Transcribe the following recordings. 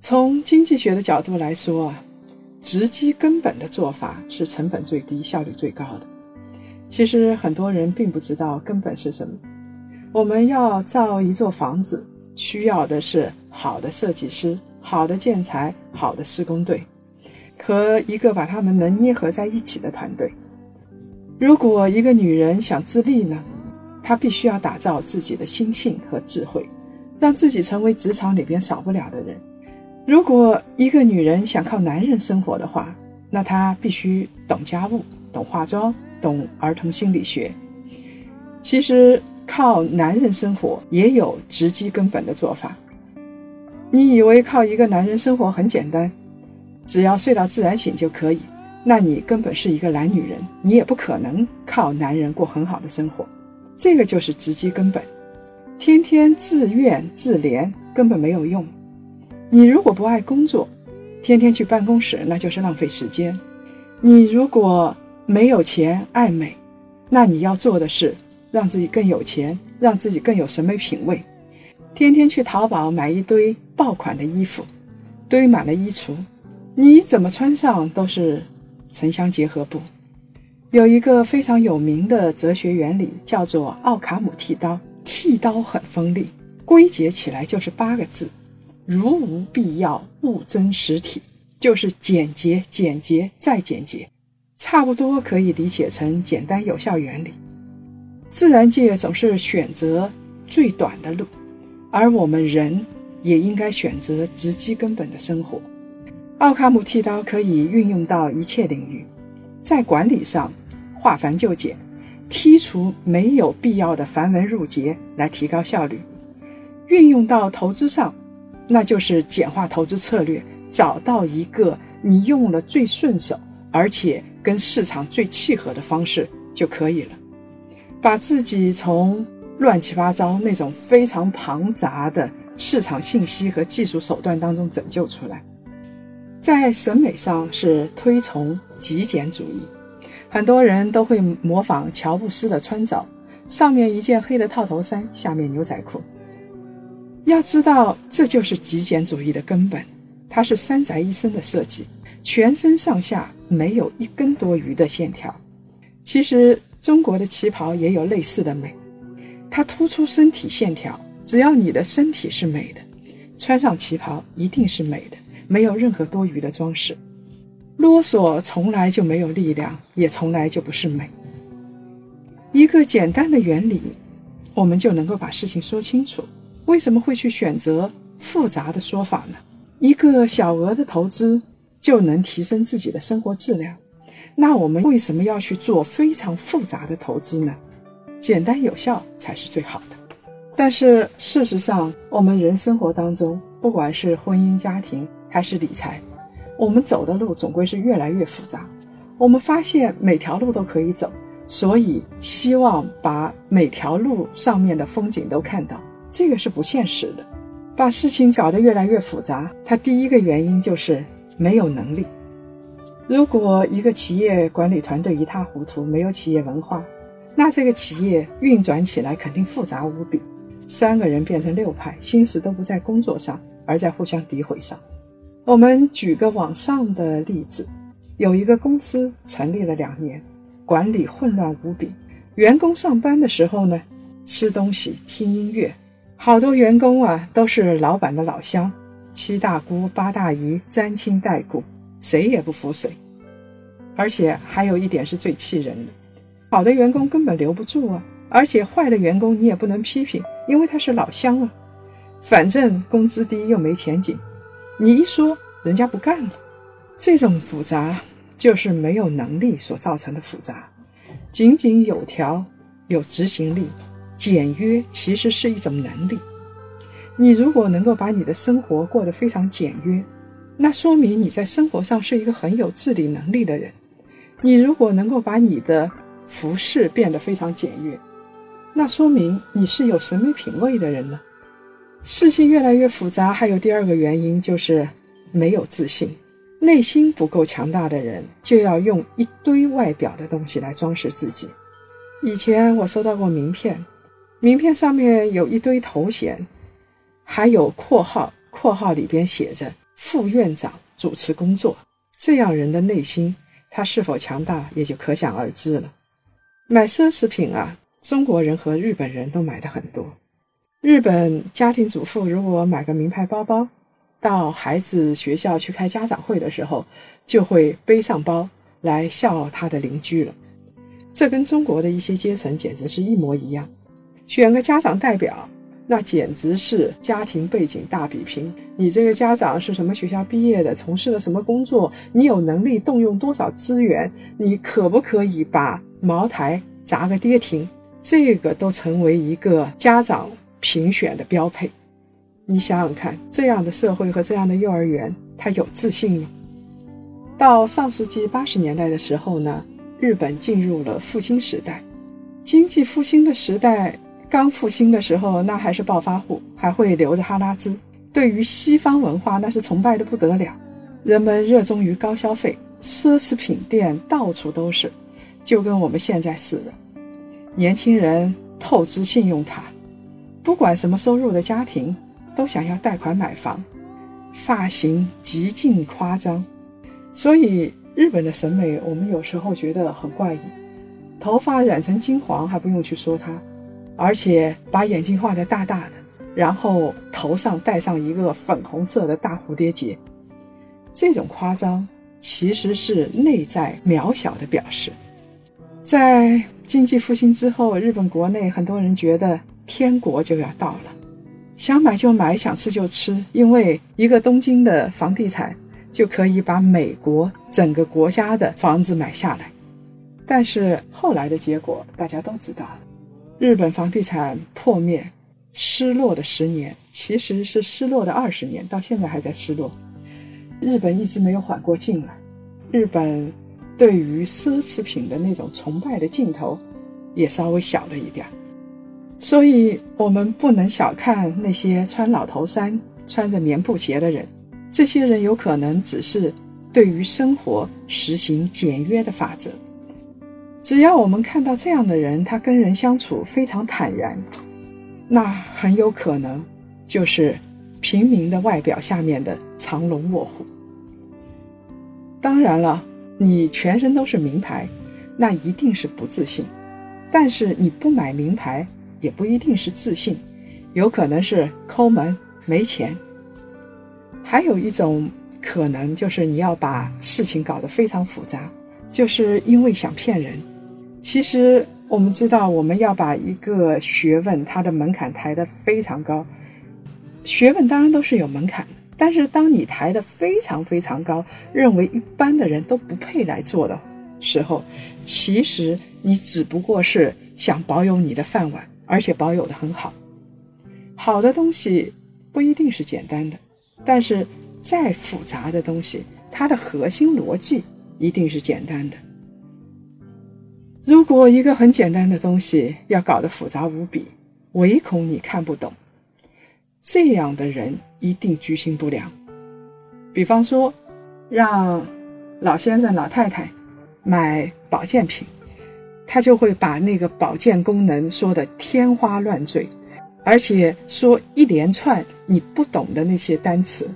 从经济学的角度来说啊。直击根本的做法是成本最低、效率最高的。其实很多人并不知道根本是什么。我们要造一座房子，需要的是好的设计师、好的建材、好的施工队和一个把他们能捏合在一起的团队。如果一个女人想自立呢，她必须要打造自己的心性和智慧，让自己成为职场里边少不了的人。如果一个女人想靠男人生活的话，那她必须懂家务、懂化妆、懂儿童心理学。其实靠男人生活也有直击根本的做法。你以为靠一个男人生活很简单，只要睡到自然醒就可以？那你根本是一个懒女人，你也不可能靠男人过很好的生活。这个就是直击根本，天天自怨自怜根本没有用。你如果不爱工作，天天去办公室，那就是浪费时间。你如果没有钱爱美，那你要做的是让自己更有钱，让自己更有审美品味。天天去淘宝买一堆爆款的衣服，堆满了衣橱，你怎么穿上都是城乡结合部。有一个非常有名的哲学原理，叫做奥卡姆剃刀。剃刀很锋利，归结起来就是八个字。如无必要，勿增实体，就是简洁、简洁再简洁，差不多可以理解成简单有效原理。自然界总是选择最短的路，而我们人也应该选择直击根本的生活。奥卡姆剃刀可以运用到一切领域，在管理上化繁就简，剔除没有必要的繁文缛节来提高效率；运用到投资上。那就是简化投资策略，找到一个你用了最顺手，而且跟市场最契合的方式就可以了。把自己从乱七八糟那种非常庞杂的市场信息和技术手段当中拯救出来。在审美上是推崇极简主义，很多人都会模仿乔布斯的穿着，上面一件黑的套头衫，下面牛仔裤。要知道，这就是极简主义的根本。它是三宅一生的设计，全身上下没有一根多余的线条。其实中国的旗袍也有类似的美，它突出身体线条。只要你的身体是美的，穿上旗袍一定是美的，没有任何多余的装饰。啰嗦从来就没有力量，也从来就不是美。一个简单的原理，我们就能够把事情说清楚。为什么会去选择复杂的说法呢？一个小额的投资就能提升自己的生活质量，那我们为什么要去做非常复杂的投资呢？简单有效才是最好的。但是事实上，我们人生活当中，不管是婚姻家庭还是理财，我们走的路总归是越来越复杂。我们发现每条路都可以走，所以希望把每条路上面的风景都看到。这个是不现实的，把事情搞得越来越复杂。它第一个原因就是没有能力。如果一个企业管理团队一塌糊涂，没有企业文化，那这个企业运转起来肯定复杂无比。三个人变成六派，心思都不在工作上，而在互相诋毁上。我们举个网上的例子，有一个公司成立了两年，管理混乱无比，员工上班的时候呢，吃东西听音乐。好多员工啊，都是老板的老乡，七大姑八大姨沾亲带故，谁也不服谁。而且还有一点是最气人的，好的员工根本留不住啊，而且坏的员工你也不能批评，因为他是老乡啊。反正工资低又没前景，你一说人家不干了。这种复杂就是没有能力所造成的复杂，井井有条，有执行力。简约其实是一种能力。你如果能够把你的生活过得非常简约，那说明你在生活上是一个很有自理能力的人。你如果能够把你的服饰变得非常简约，那说明你是有审美品味的人呢。事情越来越复杂，还有第二个原因就是没有自信，内心不够强大的人就要用一堆外表的东西来装饰自己。以前我收到过名片，名片上面有一堆头衔，还有括号，括号里边写着副院长主持工作。这样人的内心。他是否强大，也就可想而知了。买奢侈品啊，中国人和日本人都买的很多。日本家庭主妇如果买个名牌包包，到孩子学校去开家长会的时候，就会背上包来笑傲他的邻居了。这跟中国的一些阶层简直是一模一样。选个家长代表。那简直是家庭背景大比拼。你这个家长是什么学校毕业的？从事了什么工作？你有能力动用多少资源？你可不可以把茅台砸个跌停？这个都成为一个家长评选的标配。你想想看，这样的社会和这样的幼儿园，他有自信吗？到上世纪八十年代的时候呢，日本进入了复兴时代，经济复兴的时代。刚复兴的时候，那还是暴发户，还会留着哈拉兹。对于西方文化，那是崇拜的不得了。人们热衷于高消费，奢侈品店到处都是，就跟我们现在似的。年轻人透支信用卡，不管什么收入的家庭，都想要贷款买房。发型极尽夸张，所以日本的审美，我们有时候觉得很怪异。头发染成金黄，还不用去说它。而且把眼睛画得大大的，然后头上戴上一个粉红色的大蝴蝶结，这种夸张其实是内在渺小的表示。在经济复兴之后，日本国内很多人觉得天国就要到了，想买就买，想吃就吃，因为一个东京的房地产就可以把美国整个国家的房子买下来。但是后来的结果大家都知道了。日本房地产破灭，失落的十年其实是失落的二十年，到现在还在失落。日本一直没有缓过劲来，日本对于奢侈品的那种崇拜的劲头也稍微小了一点。所以，我们不能小看那些穿老头衫、穿着棉布鞋的人，这些人有可能只是对于生活实行简约的法则。只要我们看到这样的人，他跟人相处非常坦然，那很有可能就是平民的外表下面的藏龙卧虎。当然了，你全身都是名牌，那一定是不自信；但是你不买名牌，也不一定是自信，有可能是抠门、没钱。还有一种可能就是你要把事情搞得非常复杂，就是因为想骗人。其实我们知道，我们要把一个学问它的门槛抬得非常高。学问当然都是有门槛的，但是当你抬得非常非常高，认为一般的人都不配来做的时候，其实你只不过是想保有你的饭碗，而且保有的很好。好的东西不一定是简单的，但是再复杂的东西，它的核心逻辑一定是简单的。如果一个很简单的东西要搞得复杂无比，唯恐你看不懂，这样的人一定居心不良。比方说，让老先生、老太太买保健品，他就会把那个保健功能说的天花乱坠，而且说一连串你不懂的那些单词，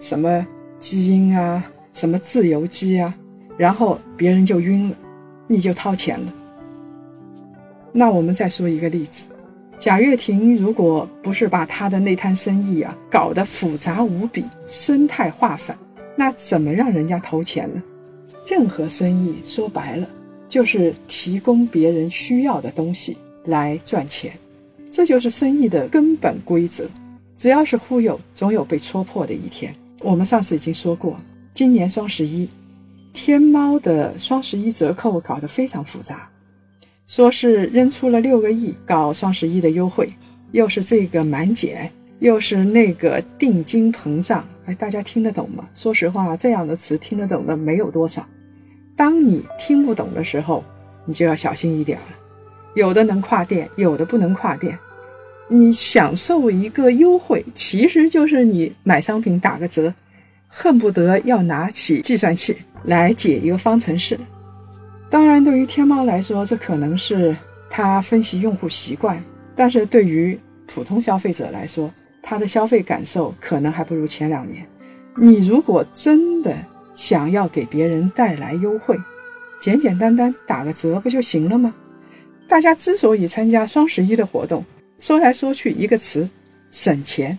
什么基因啊，什么自由基啊，然后别人就晕了。你就掏钱了。那我们再说一个例子，贾跃亭如果不是把他的那摊生意啊搞得复杂无比、生态化反，那怎么让人家投钱呢？任何生意说白了就是提供别人需要的东西来赚钱，这就是生意的根本规则。只要是忽悠，总有被戳破的一天。我们上次已经说过，今年双十一。天猫的双十一折扣搞得非常复杂，说是扔出了六个亿搞双十一的优惠，又是这个满减，又是那个定金膨胀，哎，大家听得懂吗？说实话，这样的词听得懂的没有多少。当你听不懂的时候，你就要小心一点了。有的能跨店，有的不能跨店。你享受一个优惠，其实就是你买商品打个折，恨不得要拿起计算器来解一个方程式。当然，对于天猫来说，这可能是它分析用户习惯；但是对于普通消费者来说，他的消费感受可能还不如前两年。你如果真的想要给别人带来优惠，简简单单打个折不就行了吗？大家之所以参加双十一的活动，说来说去一个词，省钱。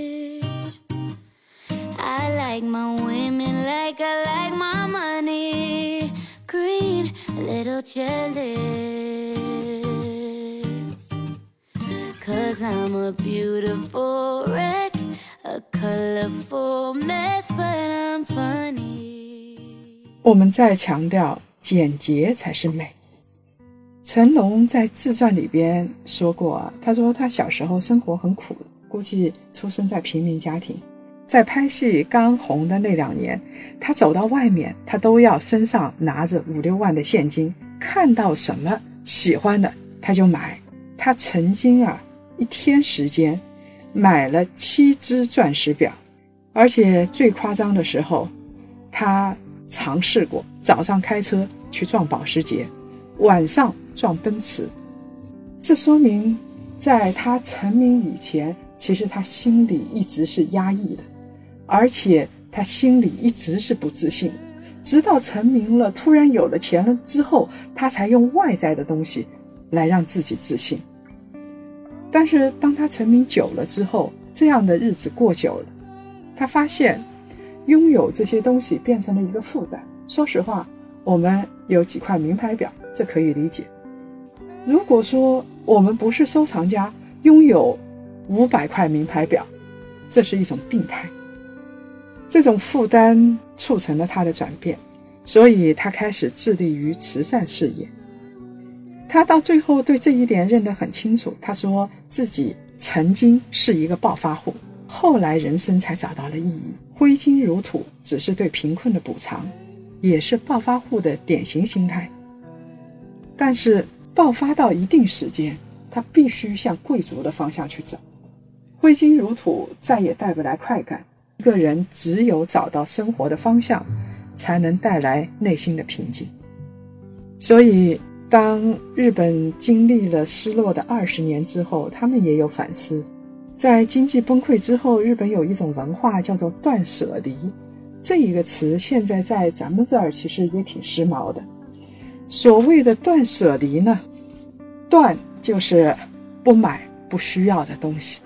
I like my women like I like my money green little jealous cause I'm a beautiful wreck a colorful mess but I'm funny 我们再强调简洁才是美成龙在自传里边说过他说他小时候生活很苦估计出生在平民家庭在拍戏刚红的那两年，他走到外面，他都要身上拿着五六万的现金，看到什么喜欢的他就买。他曾经啊，一天时间买了七只钻石表，而且最夸张的时候，他尝试过早上开车去撞保时捷，晚上撞奔驰。这说明，在他成名以前，其实他心里一直是压抑的。而且他心里一直是不自信，直到成名了，突然有了钱了之后，他才用外在的东西来让自己自信。但是当他成名久了之后，这样的日子过久了，他发现拥有这些东西变成了一个负担。说实话，我们有几块名牌表，这可以理解。如果说我们不是收藏家，拥有五百块名牌表，这是一种病态。这种负担促成了他的转变，所以他开始致力于慈善事业。他到最后对这一点认得很清楚。他说自己曾经是一个暴发户，后来人生才找到了意义。挥金如土只是对贫困的补偿，也是暴发户的典型心态。但是爆发到一定时间，他必须向贵族的方向去走。挥金如土再也带不来快感。一个人只有找到生活的方向，才能带来内心的平静。所以，当日本经历了失落的二十年之后，他们也有反思。在经济崩溃之后，日本有一种文化叫做“断舍离”，这一个词现在在咱们这儿其实也挺时髦的。所谓的“断舍离”呢，断就是不买不需要的东西，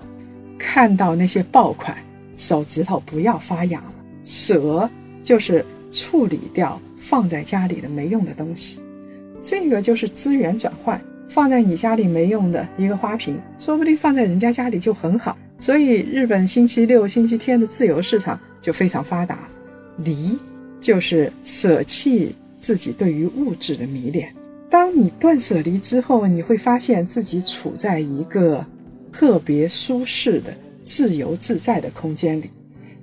看到那些爆款。手指头不要发痒了，舍就是处理掉放在家里的没用的东西，这个就是资源转换。放在你家里没用的一个花瓶，说不定放在人家家里就很好。所以日本星期六、星期天的自由市场就非常发达。离就是舍弃自己对于物质的迷恋。当你断舍离之后，你会发现自己处在一个特别舒适的。自由自在的空间里，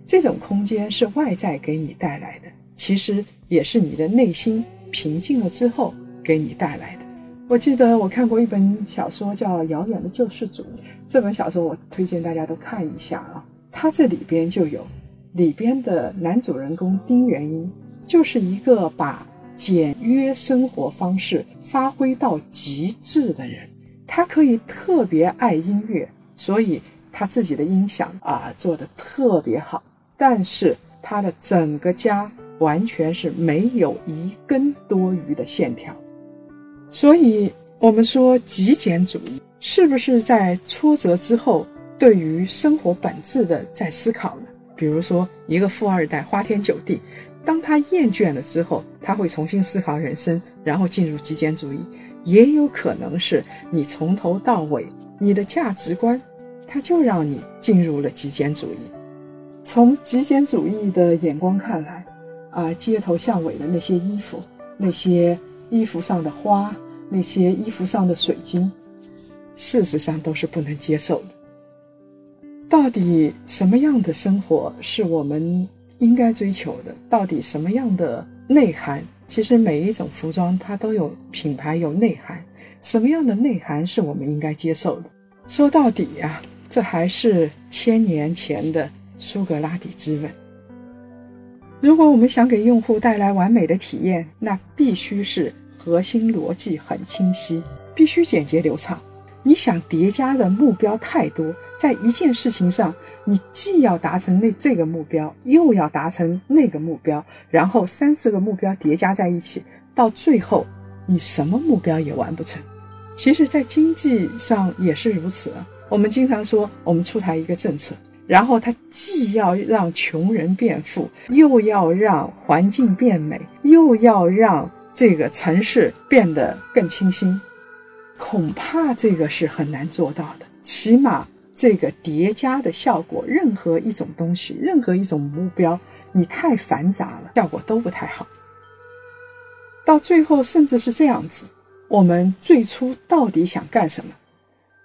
这种空间是外在给你带来的，其实也是你的内心平静了之后给你带来的。我记得我看过一本小说叫《遥远的救世主》，这本小说我推荐大家都看一下啊。它这里边就有里边的男主人公丁元英，就是一个把简约生活方式发挥到极致的人。他可以特别爱音乐，所以。他自己的音响啊做的特别好，但是他的整个家完全是没有一根多余的线条，所以我们说极简主义是不是在挫折之后对于生活本质的在思考呢？比如说一个富二代花天酒地，当他厌倦了之后，他会重新思考人生，然后进入极简主义。也有可能是你从头到尾，你的价值观，它就让你进入了极简主义。从极简主义的眼光看来，啊，街头巷尾的那些衣服，那些衣服上的花，那些衣服上的水晶，事实上都是不能接受的。到底什么样的生活是我们？应该追求的到底什么样的内涵？其实每一种服装它都有品牌有内涵，什么样的内涵是我们应该接受的？说到底呀，这还是千年前的苏格拉底之问。如果我们想给用户带来完美的体验，那必须是核心逻辑很清晰，必须简洁流畅。你想叠加的目标太多，在一件事情上，你既要达成那这个目标，又要达成那个目标，然后三四个目标叠加在一起，到最后你什么目标也完不成。其实，在经济上也是如此啊。我们经常说，我们出台一个政策，然后它既要让穷人变富，又要让环境变美，又要让这个城市变得更清新。恐怕这个是很难做到的。起码这个叠加的效果，任何一种东西，任何一种目标，你太繁杂了，效果都不太好。到最后，甚至是这样子：我们最初到底想干什么？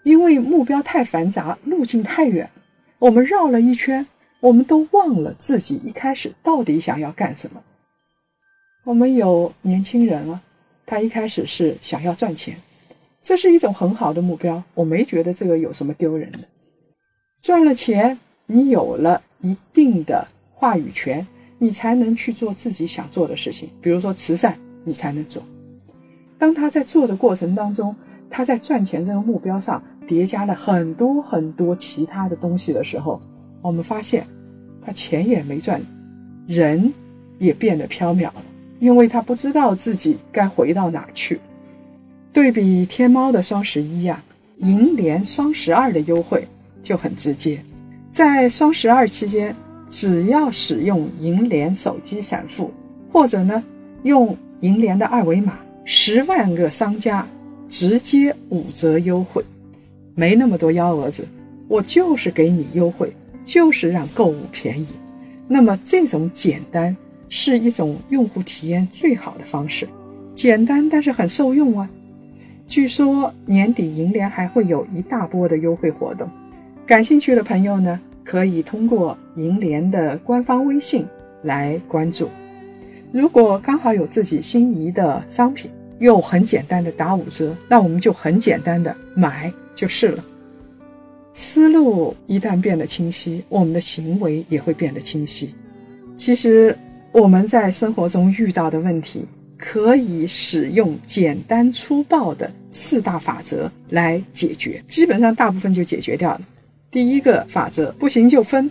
因为目标太繁杂，路径太远，我们绕了一圈，我们都忘了自己一开始到底想要干什么。我们有年轻人啊，他一开始是想要赚钱。这是一种很好的目标，我没觉得这个有什么丢人的。赚了钱，你有了一定的话语权，你才能去做自己想做的事情，比如说慈善，你才能做。当他在做的过程当中，他在赚钱这个目标上叠加了很多很多其他的东西的时候，我们发现他钱也没赚，人也变得飘渺了，因为他不知道自己该回到哪去。对比天猫的双十一呀，银联双十二的优惠就很直接。在双十二期间，只要使用银联手机闪付，或者呢用银联的二维码，十万个商家直接五折优惠，没那么多幺蛾子，我就是给你优惠，就是让购物便宜。那么这种简单是一种用户体验最好的方式，简单但是很受用啊。据说年底银联还会有一大波的优惠活动，感兴趣的朋友呢，可以通过银联的官方微信来关注。如果刚好有自己心仪的商品，又很简单的打五折，那我们就很简单的买就是了。思路一旦变得清晰，我们的行为也会变得清晰。其实我们在生活中遇到的问题。可以使用简单粗暴的四大法则来解决，基本上大部分就解决掉了。第一个法则不行就分，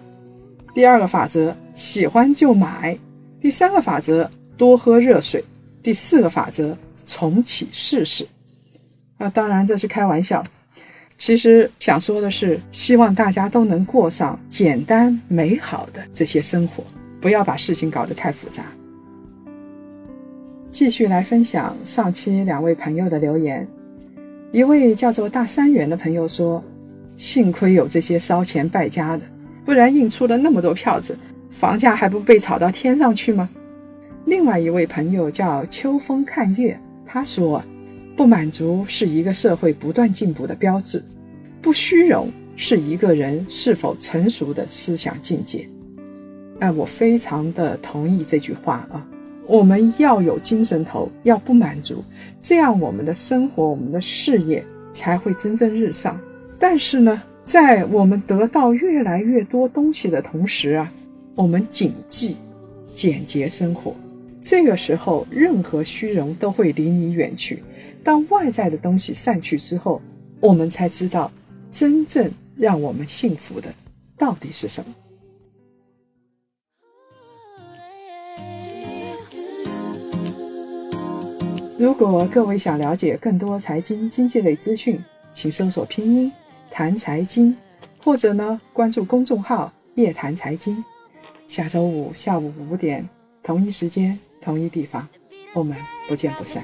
第二个法则喜欢就买，第三个法则多喝热水，第四个法则重启试试。啊，当然这是开玩笑，其实想说的是，希望大家都能过上简单美好的这些生活，不要把事情搞得太复杂。继续来分享上期两位朋友的留言。一位叫做大三元的朋友说：“幸亏有这些烧钱败家的，不然印出了那么多票子，房价还不被炒到天上去吗？”另外一位朋友叫秋风看月，他说：“不满足是一个社会不断进步的标志，不虚荣是一个人是否成熟的思想境界。”哎，我非常的同意这句话啊。我们要有精神头，要不满足，这样我们的生活、我们的事业才会蒸蒸日上。但是呢，在我们得到越来越多东西的同时啊，我们谨记简洁生活。这个时候，任何虚荣都会离你远去。当外在的东西散去之后，我们才知道真正让我们幸福的到底是什么。如果各位想了解更多财经经济类资讯，请搜索拼音谈财经，或者呢关注公众号夜谈财经。下周五下午五点。同一时间，同一地方，我们不见不散。